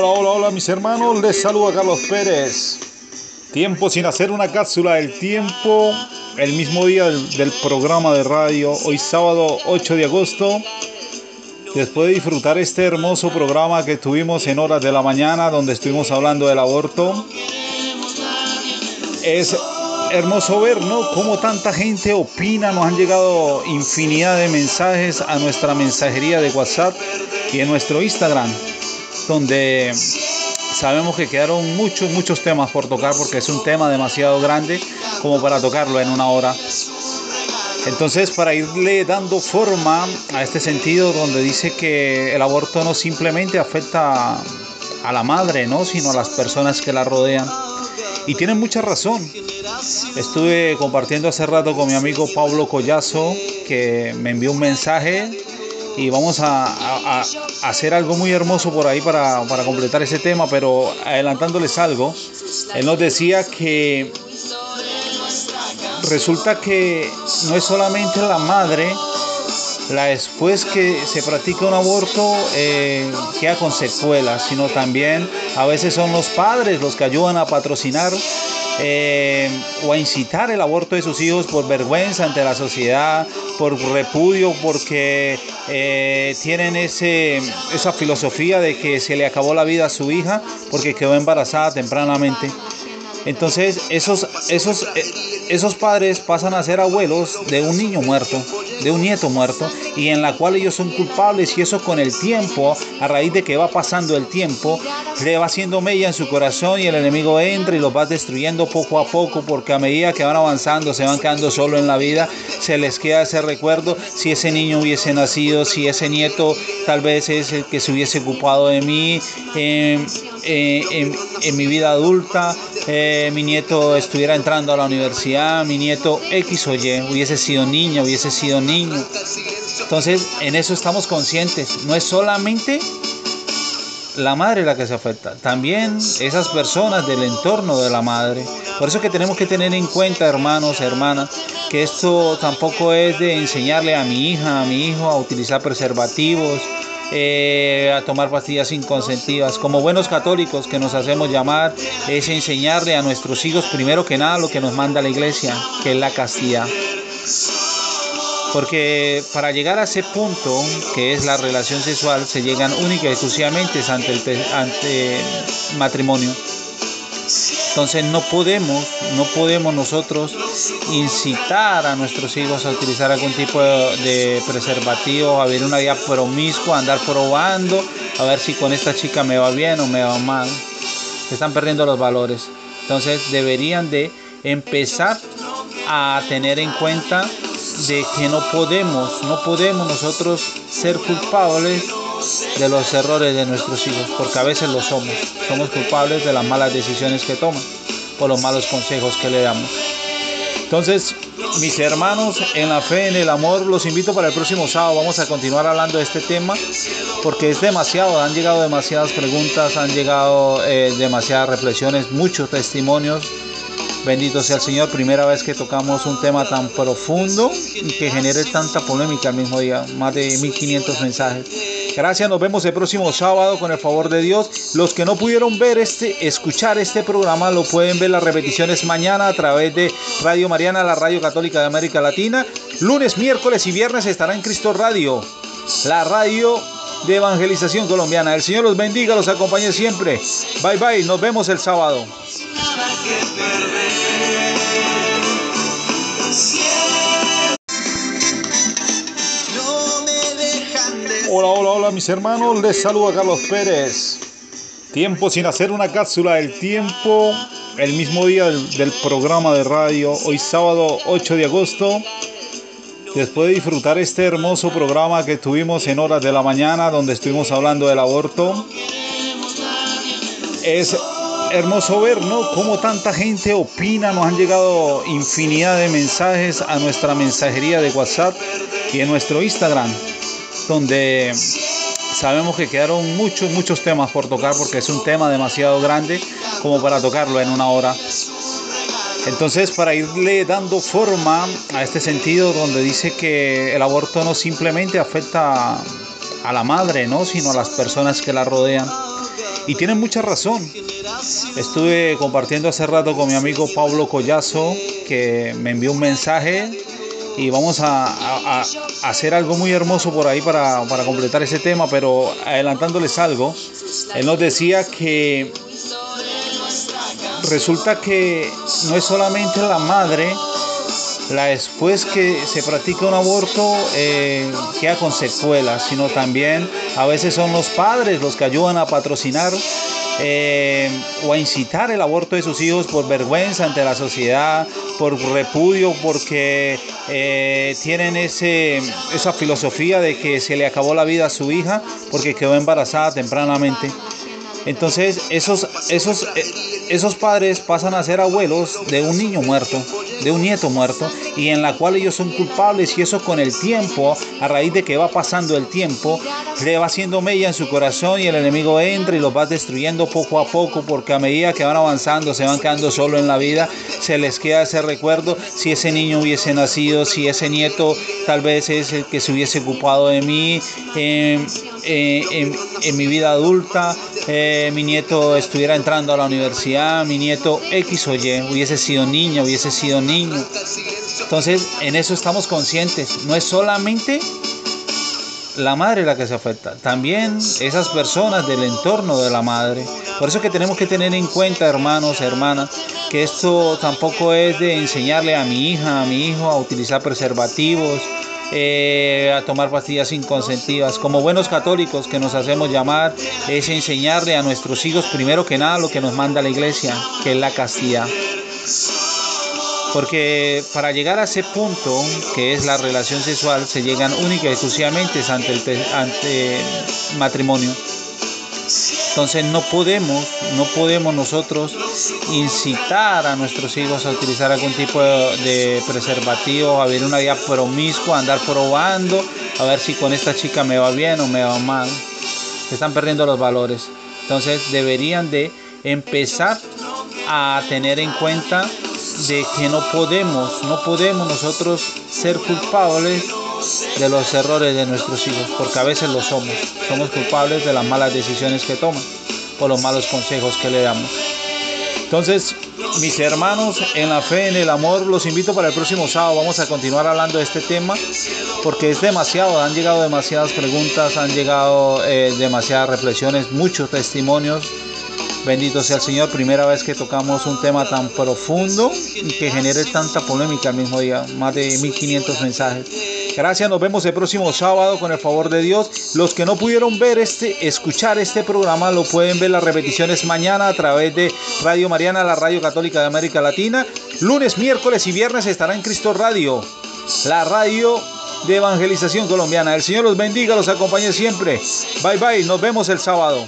Hola, hola, hola mis hermanos, les saluda Carlos Pérez. Tiempo sin hacer una cápsula del tiempo, el mismo día del, programa de radio, hoy sábado 8 de agosto. Después de disfrutar este hermoso programa que tuvimos en horas de la mañana, donde estuvimos hablando del aborto, es hermoso ver, ¿no? Cómo tanta gente opina, nos han llegado infinidad de mensajes a nuestra mensajería de WhatsApp y en nuestro Instagram, donde sabemos que quedaron muchos, muchos temas por tocar porque es un tema demasiado grande como para tocarlo en una hora. Entonces, para irle dando forma a este sentido, donde dice que el aborto no simplemente afecta a la madre, ¿no? sino a las personas que la rodean. Y tienen mucha razón. Estuve compartiendo hace rato con mi amigo Pablo Collazo, que me envió un mensaje y vamos a, a, hacer algo muy hermoso por ahí para, para, completar ese tema, pero adelantándoles algo, él nos decía que resulta que no es solamente la madre, la después que se practica un aborto eh, queda con secuelas, sino también a veces son los padres los que ayudan a patrocinar eh, o a incitar el aborto de sus hijos por vergüenza ante la sociedad, por repudio, porque eh, tienen ese, esa filosofía de que se le acabó la vida a su hija porque quedó embarazada tempranamente. Entonces esos, esos, esos padres pasan a ser abuelos de un niño muerto, de un nieto muerto, y en la cual ellos son culpables y eso con el tiempo, a raíz de que va pasando el tiempo, le va haciendo mella en su corazón y el enemigo entra y los va destruyendo poco a poco porque a medida que van avanzando se van quedando solo en la vida, se les queda ese recuerdo, si ese niño hubiese nacido, si ese nieto tal vez es el que se hubiese ocupado de mí. Eh, eh, en, en, mi vida adulta, mi nieto estuviera entrando a la universidad, mi nieto X o Y hubiese sido niño, hubiese sido niño. Entonces, en eso estamos conscientes. No es solamente la madre la que se afecta, también esas personas del entorno de la madre. Por eso que tenemos que tener en cuenta, hermanos, hermanas, que esto tampoco es de enseñarle a mi hija, a mi hijo a utilizar preservativos, eh, a tomar pastillas inconsentidas. Como buenos católicos que nos hacemos llamar, es enseñarle a nuestros hijos primero que nada lo que nos manda la iglesia, que es la castidad. Porque para llegar a ese punto, que es la relación sexual, se llegan única y exclusivamente ante el, ante matrimonio. Entonces no podemos, no podemos nosotros incitar a nuestros hijos a utilizar algún tipo de, preservativo, a ver una vida promiscua, andar probando, a ver si con esta chica me va bien o me va mal. Están perdiendo los valores. Entonces deberían de empezar a tener en cuenta de que no podemos, no podemos nosotros ser culpables de los errores de nuestros hijos, porque a veces lo somos. Somos culpables de las malas decisiones que toman, por los malos consejos que le damos. Entonces, mis hermanos, en la fe, en el amor, los invito para el próximo sábado. Vamos a continuar hablando de este tema porque es demasiado, han llegado demasiadas preguntas, han llegado eh, demasiadas reflexiones, muchos testimonios. Bendito sea el Señor, primera vez que tocamos un tema tan profundo y que genere tanta polémica al mismo día, más de 1500 mensajes. Gracias, nos vemos el próximo sábado con el favor de Dios. Los que no pudieron ver este, escuchar este programa, lo pueden ver las repeticiones mañana a través de Radio Mariana, la Radio Católica de América Latina. Lunes, miércoles y viernes estará en Cristo Radio, la radio de evangelización colombiana. El Señor los bendiga, los acompañe siempre. Bye bye, nos vemos el sábado. Hola, hola, hola mis hermanos, les saluda Carlos Pérez. Tiempo sin hacer una cápsula del tiempo, el mismo día del, del, programa de radio, hoy sábado 8 de agosto. Después de disfrutar este hermoso programa que tuvimos en horas de la mañana, donde estuvimos hablando del aborto, es hermoso ver, ¿no? Cómo tanta gente opina, nos han llegado infinidad de mensajes a nuestra mensajería de WhatsApp y en nuestro Instagram donde sabemos que quedaron muchos, muchos temas por tocar porque es un tema demasiado grande como para tocarlo en una hora. Entonces, para irle dando forma a este sentido, donde dice que el aborto no simplemente afecta a la madre, ¿no? sino a las personas que la rodean. Y tienen mucha razón. Estuve compartiendo hace rato con mi amigo Pablo Collazo, que me envió un mensaje y vamos a, hacer algo muy hermoso por ahí para, para completar ese tema, pero adelantándoles algo, él nos decía que resulta que no es solamente la madre la después que se practica un aborto eh, queda con secuelas, sino también a veces son los padres los que ayudan a patrocinar eh, o a incitar el aborto de sus hijos por vergüenza ante la sociedad, por repudio, porque eh, tienen ese, esa filosofía de que se le acabó la vida a su hija porque quedó embarazada tempranamente. Entonces esos, esos, eh, esos padres pasan a ser abuelos de un niño muerto, de un nieto muerto, y en la cual ellos son culpables y eso con el tiempo, a raíz de que va pasando el tiempo, le va haciendo mella en su corazón y el enemigo entra y los va destruyendo poco a poco porque a medida que van avanzando se van quedando solo en la vida, se les queda ese recuerdo, si ese niño hubiese nacido, si ese nieto tal vez es el que se hubiese ocupado de mí. Eh, eh, en, mi vida adulta, eh, mi nieto estuviera entrando a la universidad, mi nieto X o Y hubiese sido niño, hubiese sido niño. Entonces, en eso estamos conscientes. No es solamente la madre la que se afecta, también esas personas del entorno de la madre. Por eso que tenemos que tener en cuenta, hermanos, hermanas, que esto tampoco es de enseñarle a mi hija, a mi hijo a utilizar preservativos, eh, a tomar pastillas inconsentidas. Como buenos católicos que nos hacemos llamar, es enseñarle a nuestros hijos primero que nada lo que nos manda la iglesia, que es la castidad. Porque para llegar a ese punto, que es la relación sexual, se llegan única y exclusivamente ante el, ante matrimonio. Entonces no podemos, no podemos nosotros incitar a nuestros hijos a utilizar algún tipo de, preservativo, a vivir una vida promiscua, andar probando, a ver si con esta chica me va bien o me va mal. están perdiendo los valores. Entonces deberían de empezar a tener en cuenta de que no podemos, no podemos nosotros ser culpables de los errores de nuestros hijos, porque a veces lo somos. Somos culpables de las malas decisiones que toman, por los malos consejos que le damos. Entonces, mis hermanos, en la fe, en el amor, los invito para el próximo sábado. Vamos a continuar hablando de este tema porque es demasiado. Han llegado demasiadas preguntas, han llegado eh, demasiadas reflexiones, muchos testimonios. Bendito sea el Señor, primera vez que tocamos un tema tan profundo y que genere tanta polémica al mismo día, más de 1500 mensajes. Gracias, nos vemos el próximo sábado con el favor de Dios. Los que no pudieron ver este, escuchar este programa, lo pueden ver las repeticiones mañana a través de Radio Mariana, la Radio Católica de América Latina. Lunes, miércoles y viernes estará en Cristo Radio, la radio de evangelización colombiana. El Señor los bendiga, los acompañe siempre. Bye bye, nos vemos el sábado.